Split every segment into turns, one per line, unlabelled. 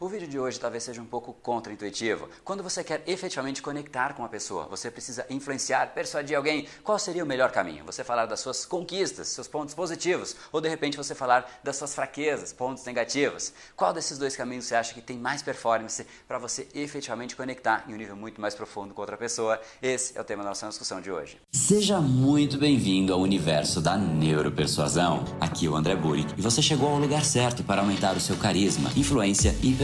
O vídeo de hoje talvez seja um pouco contraintuitivo. Quando você quer efetivamente conectar com uma pessoa, você precisa influenciar, persuadir alguém, qual seria o melhor caminho? Você falar das suas conquistas, seus pontos positivos, ou de repente você falar das suas fraquezas, pontos negativos? Qual desses dois caminhos você acha que tem mais performance para você efetivamente conectar em um nível muito mais profundo com outra pessoa? Esse é o tema da nossa discussão de hoje.
Seja muito bem-vindo ao universo da neuropersuasão. Aqui é o André Burick e você chegou ao lugar certo para aumentar o seu carisma, influência e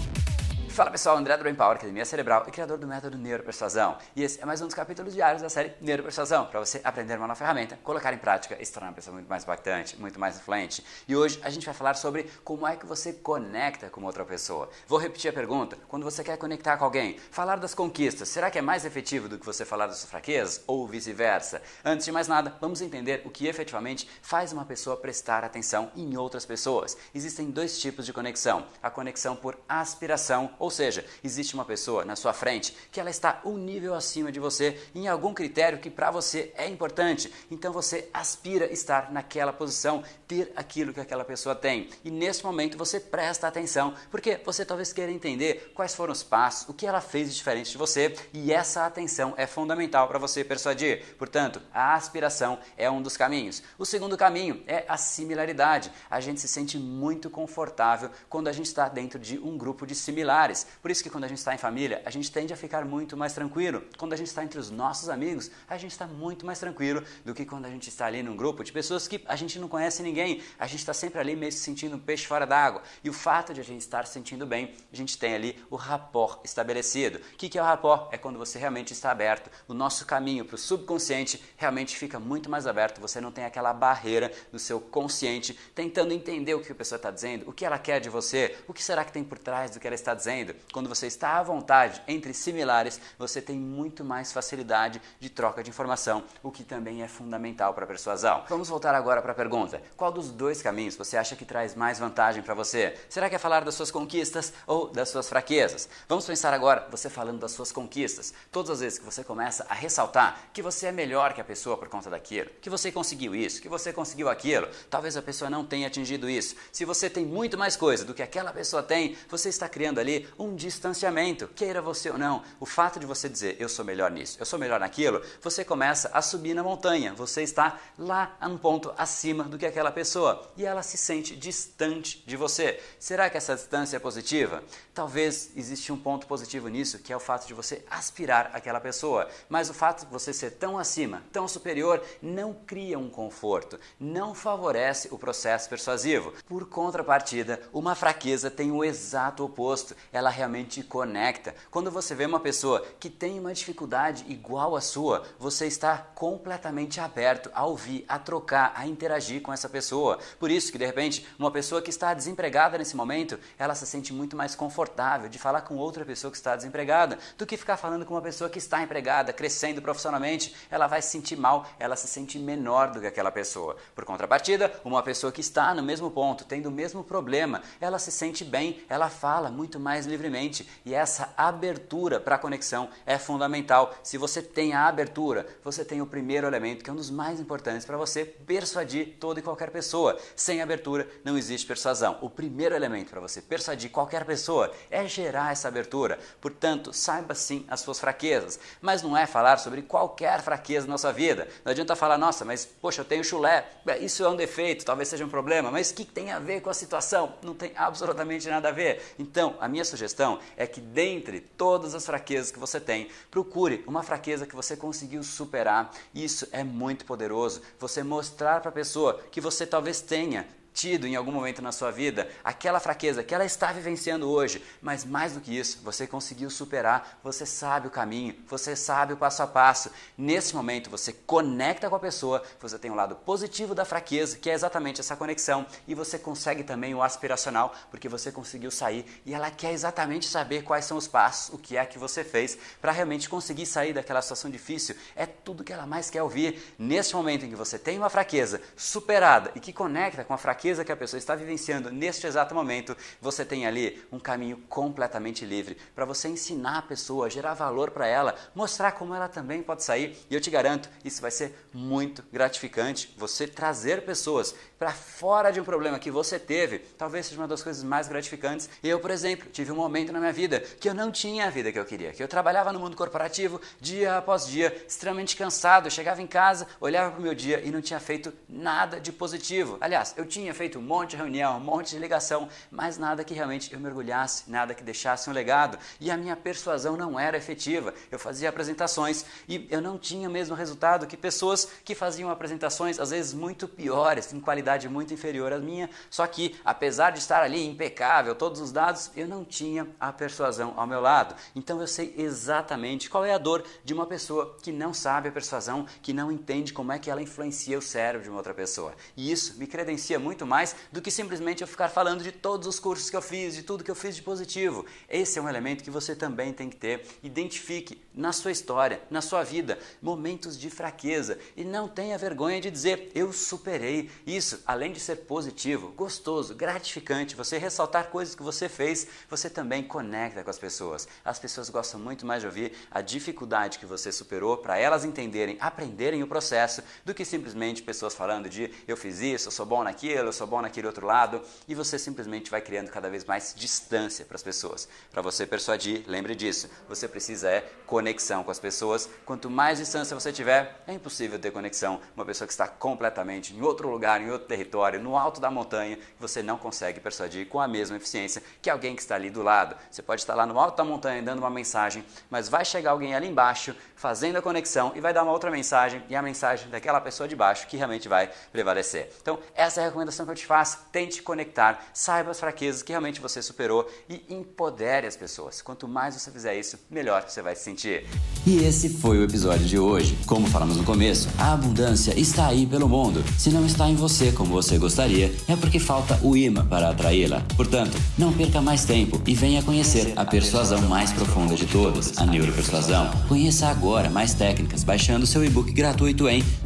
Fala pessoal, André do Brain Power, Academia Cerebral e criador do método Neuropersuasão. E esse é mais um dos capítulos diários da série Neuropersuasão, para você aprender uma nova ferramenta, colocar em prática e se tornar uma pessoa muito mais impactante, muito mais influente. E hoje a gente vai falar sobre como é que você conecta com outra pessoa. Vou repetir a pergunta: quando você quer conectar com alguém, falar das conquistas, será que é mais efetivo do que você falar das suas fraquezas ou vice-versa? Antes de mais nada, vamos entender o que efetivamente faz uma pessoa prestar atenção em outras pessoas. Existem dois tipos de conexão: a conexão por aspiração ou seja, existe uma pessoa na sua frente que ela está um nível acima de você em algum critério que para você é importante. Então você aspira estar naquela posição, ter aquilo que aquela pessoa tem. E nesse momento você presta atenção, porque você talvez queira entender quais foram os passos, o que ela fez de diferente de você, e essa atenção é fundamental para você persuadir. Portanto, a aspiração é um dos caminhos. O segundo caminho é a similaridade. A gente se sente muito confortável quando a gente está dentro de um grupo de similares familiares. Por isso que quando a gente está em família, a gente tende a ficar muito mais tranquilo. Quando a gente está entre os nossos amigos, a gente está muito mais tranquilo do que quando a gente está ali num grupo de pessoas que a gente não conhece ninguém. A gente está sempre ali meio se sentindo um peixe fora d'água. E o fato de a gente estar se sentindo bem, a gente tem ali o rapport estabelecido. O que é o rapport? É quando você realmente está aberto. O nosso caminho para o subconsciente realmente fica muito mais aberto. Você não tem aquela barreira do seu consciente tentando entender o que a pessoa está dizendo, o que ela quer de você, o que será que tem por trás do que ela está dizendo quando você está à vontade entre similares, você tem muito mais facilidade de troca de informação, o que também é fundamental para a persuasão. Vamos voltar agora para a pergunta: qual dos dois caminhos você acha que traz mais vantagem para você? Será que é falar das suas conquistas ou das suas fraquezas? Vamos pensar agora você falando das suas conquistas. Todas as vezes que você começa a ressaltar que você é melhor que a pessoa por conta daquilo, que você conseguiu isso, que você conseguiu aquilo, talvez a pessoa não tenha atingido isso. Se você tem muito mais coisa do que aquela pessoa tem, você está criando ali um distanciamento, queira você ou não. O fato de você dizer eu sou melhor nisso, eu sou melhor naquilo, você começa a subir na montanha, você está lá a um ponto acima do que aquela pessoa e ela se sente distante de você. Será que essa distância é positiva? Talvez exista um ponto positivo nisso, que é o fato de você aspirar aquela pessoa, mas o fato de você ser tão acima, tão superior, não cria um conforto, não favorece o processo persuasivo. Por contrapartida, uma fraqueza tem o exato oposto. Ela ela realmente conecta. Quando você vê uma pessoa que tem uma dificuldade igual à sua, você está completamente aberto a ouvir, a trocar, a interagir com essa pessoa. Por isso que de repente, uma pessoa que está desempregada nesse momento, ela se sente muito mais confortável de falar com outra pessoa que está desempregada do que ficar falando com uma pessoa que está empregada, crescendo profissionalmente. Ela vai se sentir mal, ela se sente menor do que aquela pessoa. Por contrapartida, uma pessoa que está no mesmo ponto, tendo o mesmo problema, ela se sente bem, ela fala muito mais livremente. E essa abertura para a conexão é fundamental. Se você tem a abertura, você tem o primeiro elemento, que é um dos mais importantes para você persuadir toda e qualquer pessoa. Sem abertura não existe persuasão. O primeiro elemento para você persuadir qualquer pessoa é gerar essa abertura. Portanto, saiba sim as suas fraquezas, mas não é falar sobre qualquer fraqueza na sua vida. Não adianta falar, nossa, mas poxa, eu tenho chulé, isso é um defeito, talvez seja um problema, mas o que tem a ver com a situação? Não tem absolutamente nada a ver. Então, a minha sugestão sugestão é que, dentre todas as fraquezas que você tem, procure uma fraqueza que você conseguiu superar. Isso é muito poderoso. Você mostrar para a pessoa que você talvez tenha tido em algum momento na sua vida, aquela fraqueza que ela está vivenciando hoje, mas mais do que isso, você conseguiu superar, você sabe o caminho, você sabe o passo a passo. Nesse momento, você conecta com a pessoa, você tem o um lado positivo da fraqueza, que é exatamente essa conexão, e você consegue também o aspiracional, porque você conseguiu sair e ela quer exatamente saber quais são os passos, o que é que você fez para realmente conseguir sair daquela situação difícil. É tudo que ela mais quer ouvir. Nesse momento em que você tem uma fraqueza superada e que conecta com a fraqueza, fraqueza que a pessoa está vivenciando neste exato momento, você tem ali um caminho completamente livre para você ensinar a pessoa, gerar valor para ela, mostrar como ela também pode sair. E eu te garanto, isso vai ser muito gratificante. Você trazer pessoas para fora de um problema que você teve, talvez seja uma das coisas mais gratificantes. Eu, por exemplo, tive um momento na minha vida que eu não tinha a vida que eu queria, que eu trabalhava no mundo corporativo dia após dia, extremamente cansado. Eu chegava em casa, olhava para o meu dia e não tinha feito nada de positivo. Aliás, eu tinha tinha feito um monte de reunião, um monte de ligação, mas nada que realmente eu mergulhasse, nada que deixasse um legado. E a minha persuasão não era efetiva. Eu fazia apresentações e eu não tinha o mesmo resultado que pessoas que faziam apresentações, às vezes muito piores, em qualidade muito inferior à minha. Só que, apesar de estar ali impecável, todos os dados, eu não tinha a persuasão ao meu lado. Então eu sei exatamente qual é a dor de uma pessoa que não sabe a persuasão, que não entende como é que ela influencia o cérebro de uma outra pessoa. E isso me credencia muito muito mais do que simplesmente eu ficar falando de todos os cursos que eu fiz, de tudo que eu fiz de positivo. Esse é um elemento que você também tem que ter. Identifique na sua história, na sua vida, momentos de fraqueza e não tenha vergonha de dizer eu superei. Isso, além de ser positivo, gostoso, gratificante, você ressaltar coisas que você fez, você também conecta com as pessoas. As pessoas gostam muito mais de ouvir a dificuldade que você superou para elas entenderem, aprenderem o processo, do que simplesmente pessoas falando de eu fiz isso, eu sou bom naquilo, eu sou bom naquele outro lado, e você simplesmente vai criando cada vez mais distância para as pessoas. Para você persuadir, lembre disso, você precisa é conexão com as pessoas. Quanto mais distância você tiver, é impossível ter conexão. Uma pessoa que está completamente em outro lugar, em outro território, no alto da montanha, você não consegue persuadir com a mesma eficiência que alguém que está ali do lado. Você pode estar lá no alto da montanha dando uma mensagem, mas vai chegar alguém ali embaixo fazendo a conexão e vai dar uma outra mensagem, e a mensagem daquela pessoa de baixo que realmente vai prevalecer. Então, essa é a recomendação recomendação que eu te faço, tente conectar, saiba as fraquezas que realmente você superou e empodere as pessoas. Quanto mais você fizer isso, melhor você vai se sentir.
E esse foi o episódio de hoje. Como falamos no começo, a abundância está aí pelo mundo. Se não está em você como você gostaria, é porque falta o imã para atraí-la. Portanto, não perca mais tempo e venha conhecer a persuasão mais profunda de todas, a neuropersuasão. Conheça agora mais técnicas baixando seu e-book gratuito em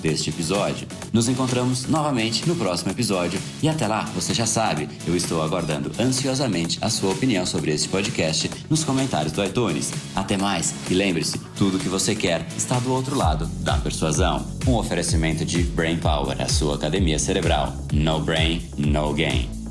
deste episódio. Nos encontramos novamente no próximo episódio. E até lá, você já sabe, eu estou aguardando ansiosamente a sua opinião sobre esse podcast nos comentários do iTunes. Até mais e lembre-se, tudo que você quer está do outro lado da persuasão. Um oferecimento de Brain Power, a sua academia cerebral. No brain, no gain.